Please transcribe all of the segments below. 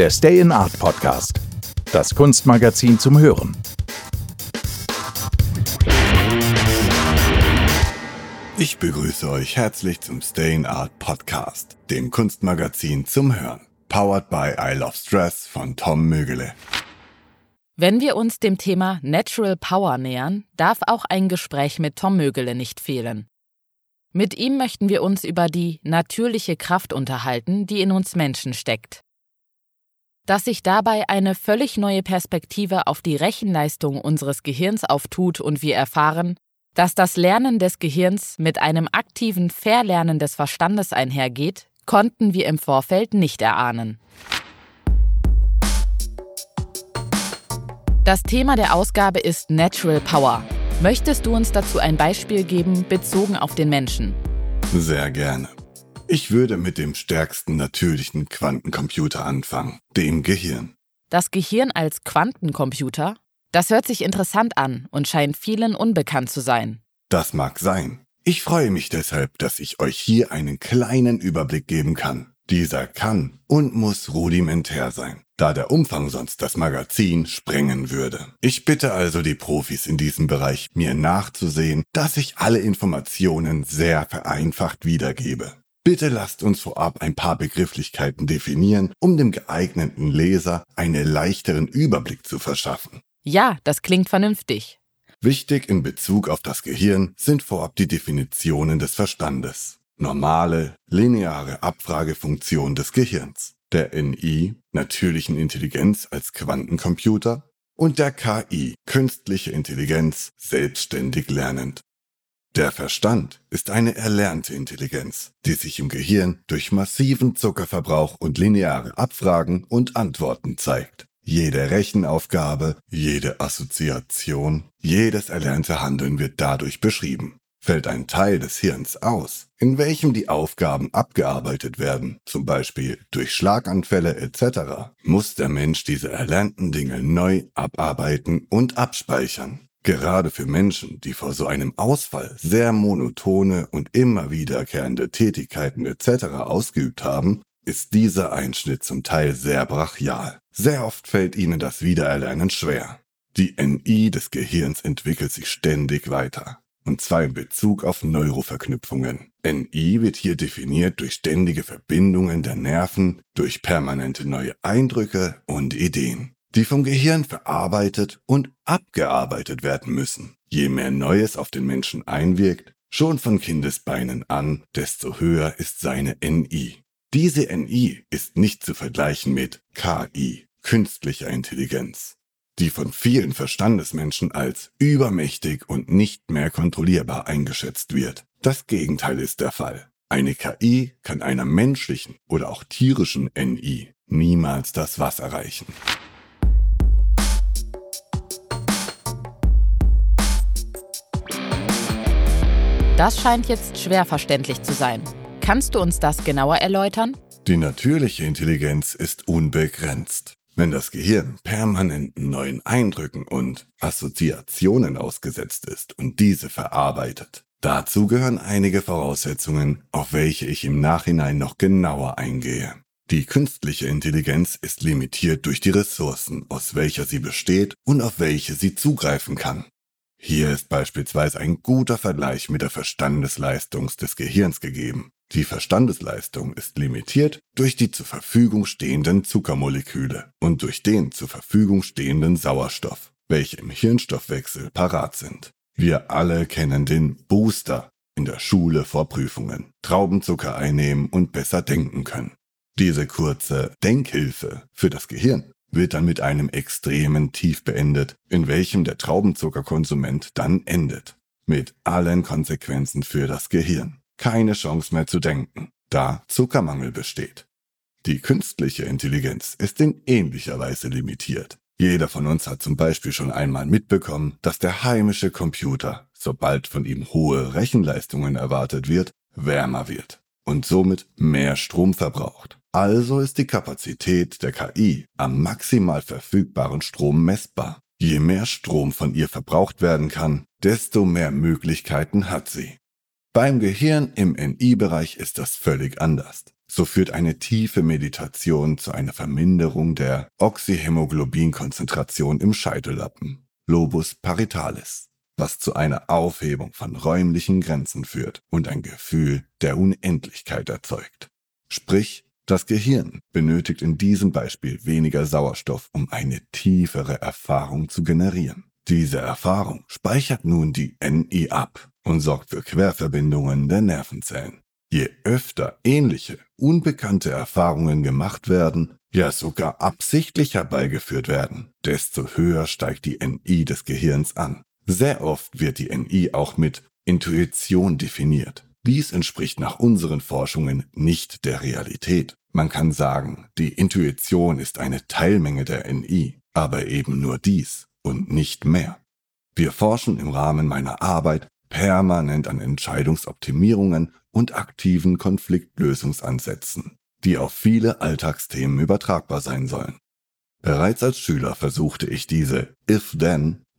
der Stay in Art Podcast. Das Kunstmagazin zum Hören. Ich begrüße euch herzlich zum Stay in Art Podcast, dem Kunstmagazin zum Hören. Powered by I Love Stress von Tom Mögele. Wenn wir uns dem Thema Natural Power nähern, darf auch ein Gespräch mit Tom Mögele nicht fehlen. Mit ihm möchten wir uns über die natürliche Kraft unterhalten, die in uns Menschen steckt. Dass sich dabei eine völlig neue Perspektive auf die Rechenleistung unseres Gehirns auftut und wir erfahren, dass das Lernen des Gehirns mit einem aktiven Verlernen des Verstandes einhergeht, konnten wir im Vorfeld nicht erahnen. Das Thema der Ausgabe ist Natural Power, Möchtest du uns dazu ein Beispiel geben, bezogen auf den Menschen? Sehr gerne. Ich würde mit dem stärksten natürlichen Quantencomputer anfangen, dem Gehirn. Das Gehirn als Quantencomputer? Das hört sich interessant an und scheint vielen unbekannt zu sein. Das mag sein. Ich freue mich deshalb, dass ich euch hier einen kleinen Überblick geben kann. Dieser kann und muss rudimentär sein, da der Umfang sonst das Magazin sprengen würde. Ich bitte also die Profis in diesem Bereich, mir nachzusehen, dass ich alle Informationen sehr vereinfacht wiedergebe. Bitte lasst uns vorab ein paar Begrifflichkeiten definieren, um dem geeigneten Leser einen leichteren Überblick zu verschaffen. Ja, das klingt vernünftig. Wichtig in Bezug auf das Gehirn sind vorab die Definitionen des Verstandes normale, lineare Abfragefunktion des Gehirns, der NI, natürlichen Intelligenz als Quantencomputer, und der KI, künstliche Intelligenz, selbstständig lernend. Der Verstand ist eine erlernte Intelligenz, die sich im Gehirn durch massiven Zuckerverbrauch und lineare Abfragen und Antworten zeigt. Jede Rechenaufgabe, jede Assoziation, jedes erlernte Handeln wird dadurch beschrieben. Fällt ein Teil des Hirns aus, in welchem die Aufgaben abgearbeitet werden, zum Beispiel durch Schlaganfälle etc., muss der Mensch diese erlernten Dinge neu abarbeiten und abspeichern. Gerade für Menschen, die vor so einem Ausfall sehr monotone und immer wiederkehrende Tätigkeiten etc. ausgeübt haben, ist dieser Einschnitt zum Teil sehr brachial. Sehr oft fällt ihnen das Wiedererlernen schwer. Die NI des Gehirns entwickelt sich ständig weiter und zwar in Bezug auf Neuroverknüpfungen. NI wird hier definiert durch ständige Verbindungen der Nerven, durch permanente neue Eindrücke und Ideen, die vom Gehirn verarbeitet und abgearbeitet werden müssen. Je mehr Neues auf den Menschen einwirkt, schon von Kindesbeinen an, desto höher ist seine NI. Diese NI ist nicht zu vergleichen mit KI, künstlicher Intelligenz die von vielen Verstandesmenschen als übermächtig und nicht mehr kontrollierbar eingeschätzt wird. Das Gegenteil ist der Fall. Eine KI kann einer menschlichen oder auch tierischen NI niemals das Was erreichen. Das scheint jetzt schwer verständlich zu sein. Kannst du uns das genauer erläutern? Die natürliche Intelligenz ist unbegrenzt. Wenn das Gehirn permanenten neuen Eindrücken und Assoziationen ausgesetzt ist und diese verarbeitet, dazu gehören einige Voraussetzungen, auf welche ich im Nachhinein noch genauer eingehe. Die künstliche Intelligenz ist limitiert durch die Ressourcen, aus welcher sie besteht und auf welche sie zugreifen kann. Hier ist beispielsweise ein guter Vergleich mit der Verstandesleistung des Gehirns gegeben. Die Verstandesleistung ist limitiert durch die zur Verfügung stehenden Zuckermoleküle und durch den zur Verfügung stehenden Sauerstoff, welche im Hirnstoffwechsel parat sind. Wir alle kennen den Booster in der Schule vor Prüfungen. Traubenzucker einnehmen und besser denken können. Diese kurze Denkhilfe für das Gehirn wird dann mit einem extremen Tief beendet, in welchem der Traubenzuckerkonsument dann endet. Mit allen Konsequenzen für das Gehirn keine Chance mehr zu denken, da Zuckermangel besteht. Die künstliche Intelligenz ist in ähnlicher Weise limitiert. Jeder von uns hat zum Beispiel schon einmal mitbekommen, dass der heimische Computer, sobald von ihm hohe Rechenleistungen erwartet wird, wärmer wird und somit mehr Strom verbraucht. Also ist die Kapazität der KI am maximal verfügbaren Strom messbar. Je mehr Strom von ihr verbraucht werden kann, desto mehr Möglichkeiten hat sie. Beim Gehirn im NI-Bereich ist das völlig anders. so führt eine tiefe Meditation zu einer Verminderung der Oxyhämoglobinkonzentration im Scheitellappen, Lobus paritalis, was zu einer Aufhebung von räumlichen Grenzen führt und ein Gefühl der Unendlichkeit erzeugt. Sprich, das Gehirn benötigt in diesem Beispiel weniger Sauerstoff, um eine tiefere Erfahrung zu generieren. Diese Erfahrung speichert nun die NI ab und sorgt für Querverbindungen der Nervenzellen. Je öfter ähnliche, unbekannte Erfahrungen gemacht werden, ja sogar absichtlich herbeigeführt werden, desto höher steigt die NI des Gehirns an. Sehr oft wird die NI auch mit Intuition definiert. Dies entspricht nach unseren Forschungen nicht der Realität. Man kann sagen, die Intuition ist eine Teilmenge der NI, aber eben nur dies und nicht mehr. Wir forschen im Rahmen meiner Arbeit permanent an Entscheidungsoptimierungen und aktiven Konfliktlösungsansätzen, die auf viele Alltagsthemen übertragbar sein sollen. Bereits als Schüler versuchte ich diese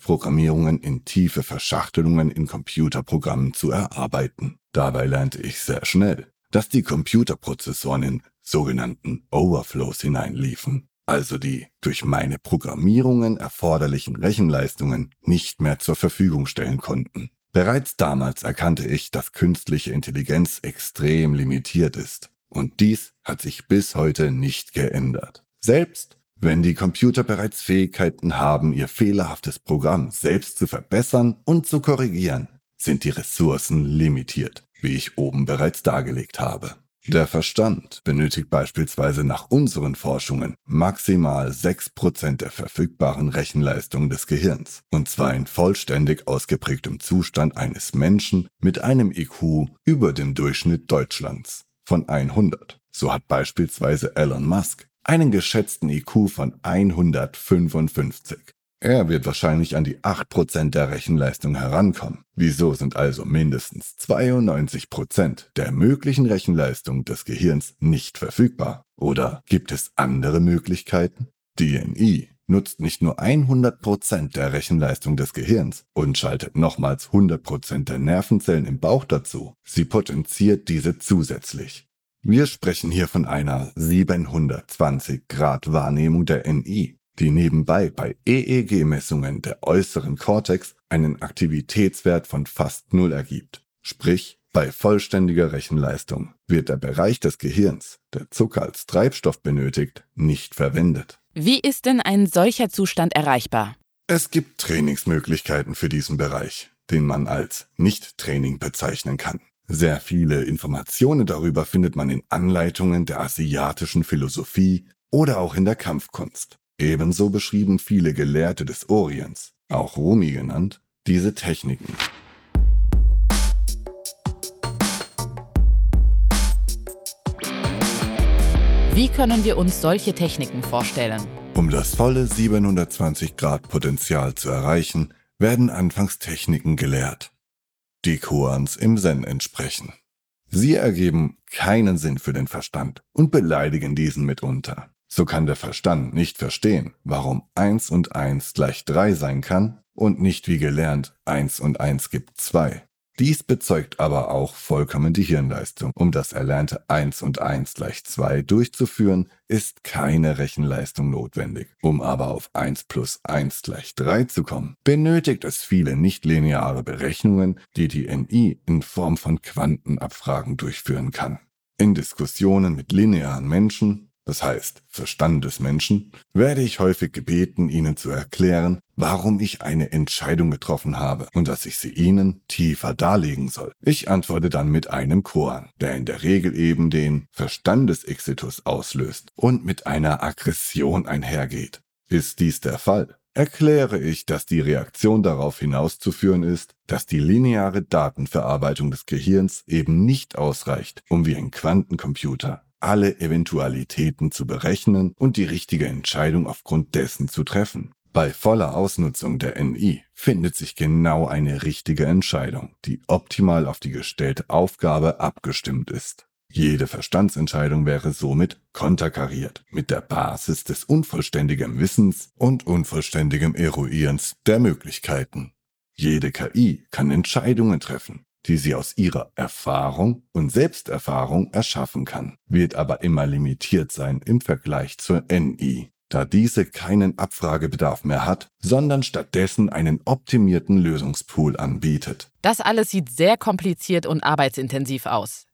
If-Then-Programmierungen in tiefe Verschachtelungen in Computerprogrammen zu erarbeiten. Dabei lernte ich sehr schnell, dass die Computerprozessoren in sogenannten Overflows hineinliefen, also die durch meine Programmierungen erforderlichen Rechenleistungen nicht mehr zur Verfügung stellen konnten. Bereits damals erkannte ich, dass künstliche Intelligenz extrem limitiert ist. Und dies hat sich bis heute nicht geändert. Selbst wenn die Computer bereits Fähigkeiten haben, ihr fehlerhaftes Programm selbst zu verbessern und zu korrigieren, sind die Ressourcen limitiert, wie ich oben bereits dargelegt habe. Der Verstand benötigt beispielsweise nach unseren Forschungen maximal 6% der verfügbaren Rechenleistung des Gehirns, und zwar in vollständig ausgeprägtem Zustand eines Menschen mit einem IQ über dem Durchschnitt Deutschlands von 100. So hat beispielsweise Elon Musk einen geschätzten IQ von 155. Er wird wahrscheinlich an die 8% der Rechenleistung herankommen. Wieso sind also mindestens 92% der möglichen Rechenleistung des Gehirns nicht verfügbar? Oder gibt es andere Möglichkeiten? DNI nutzt nicht nur 100% der Rechenleistung des Gehirns und schaltet nochmals 100% der Nervenzellen im Bauch dazu. Sie potenziert diese zusätzlich. Wir sprechen hier von einer 720 Grad Wahrnehmung der NI die nebenbei bei EEG-Messungen der äußeren Kortex einen Aktivitätswert von fast null ergibt. Sprich, bei vollständiger Rechenleistung wird der Bereich des Gehirns, der Zucker als Treibstoff benötigt, nicht verwendet. Wie ist denn ein solcher Zustand erreichbar? Es gibt Trainingsmöglichkeiten für diesen Bereich, den man als Nicht-Training bezeichnen kann. Sehr viele Informationen darüber findet man in Anleitungen der asiatischen Philosophie oder auch in der Kampfkunst. Ebenso beschrieben viele Gelehrte des Orients, auch Rumi genannt, diese Techniken. Wie können wir uns solche Techniken vorstellen? Um das volle 720 Grad Potenzial zu erreichen, werden anfangs Techniken gelehrt, die Koans im Zen entsprechen. Sie ergeben keinen Sinn für den Verstand und beleidigen diesen mitunter. So kann der Verstand nicht verstehen, warum 1 und 1 gleich 3 sein kann und nicht wie gelernt 1 und 1 gibt 2. Dies bezeugt aber auch vollkommen die Hirnleistung. Um das erlernte 1 und 1 gleich 2 durchzuführen, ist keine Rechenleistung notwendig. Um aber auf 1 plus 1 gleich 3 zu kommen, benötigt es viele nichtlineare Berechnungen, die die NI in Form von Quantenabfragen durchführen kann. In Diskussionen mit linearen Menschen das heißt Verstand des Menschen, werde ich häufig gebeten, Ihnen zu erklären, warum ich eine Entscheidung getroffen habe und dass ich sie Ihnen tiefer darlegen soll. Ich antworte dann mit einem Koan, der in der Regel eben den Verstandesexitus auslöst und mit einer Aggression einhergeht. Ist dies der Fall, erkläre ich, dass die Reaktion darauf hinauszuführen ist, dass die lineare Datenverarbeitung des Gehirns eben nicht ausreicht, um wie ein Quantencomputer alle Eventualitäten zu berechnen und die richtige Entscheidung aufgrund dessen zu treffen. Bei voller Ausnutzung der NI findet sich genau eine richtige Entscheidung, die optimal auf die gestellte Aufgabe abgestimmt ist. Jede Verstandsentscheidung wäre somit konterkariert mit der Basis des unvollständigen Wissens und unvollständigem Eruierens der Möglichkeiten. Jede KI kann Entscheidungen treffen, die sie aus ihrer Erfahrung und Selbsterfahrung erschaffen kann, wird aber immer limitiert sein im Vergleich zur NI, da diese keinen Abfragebedarf mehr hat, sondern stattdessen einen optimierten Lösungspool anbietet. Das alles sieht sehr kompliziert und arbeitsintensiv aus.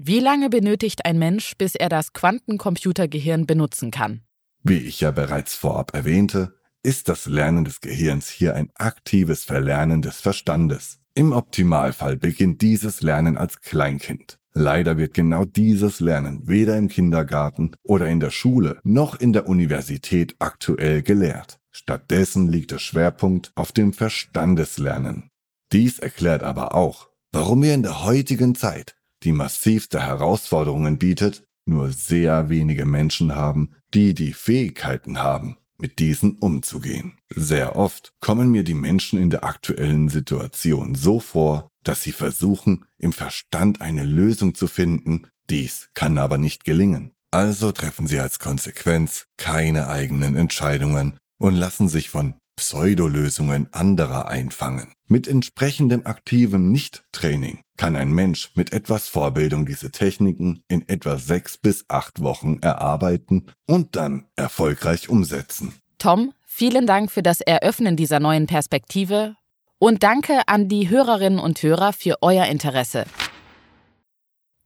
Wie lange benötigt ein Mensch, bis er das Quantencomputergehirn benutzen kann? Wie ich ja bereits vorab erwähnte, ist das Lernen des Gehirns hier ein aktives Verlernen des Verstandes. Im Optimalfall beginnt dieses Lernen als Kleinkind. Leider wird genau dieses Lernen weder im Kindergarten oder in der Schule noch in der Universität aktuell gelehrt. Stattdessen liegt der Schwerpunkt auf dem Verstandeslernen. Dies erklärt aber auch, warum wir in der heutigen Zeit, die massivste Herausforderungen bietet, nur sehr wenige Menschen haben, die die Fähigkeiten haben, mit diesen umzugehen. Sehr oft kommen mir die Menschen in der aktuellen Situation so vor, dass sie versuchen, im Verstand eine Lösung zu finden, dies kann aber nicht gelingen. Also treffen sie als Konsequenz keine eigenen Entscheidungen und lassen sich von Pseudolösungen anderer einfangen. Mit entsprechendem aktivem Nicht-Training kann ein Mensch mit etwas Vorbildung diese Techniken in etwa sechs bis acht Wochen erarbeiten und dann erfolgreich umsetzen. Tom, vielen Dank für das Eröffnen dieser neuen Perspektive und danke an die Hörerinnen und Hörer für euer Interesse.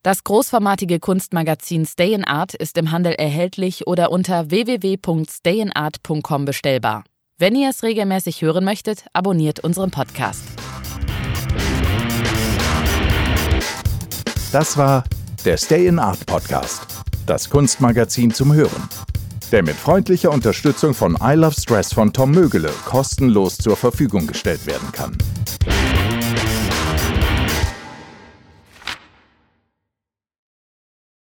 Das großformatige Kunstmagazin Stay in Art ist im Handel erhältlich oder unter www.stayinart.com bestellbar. Wenn ihr es regelmäßig hören möchtet, abonniert unseren Podcast. Das war der Stay in Art Podcast, das Kunstmagazin zum Hören, der mit freundlicher Unterstützung von I Love Stress von Tom Mögele kostenlos zur Verfügung gestellt werden kann.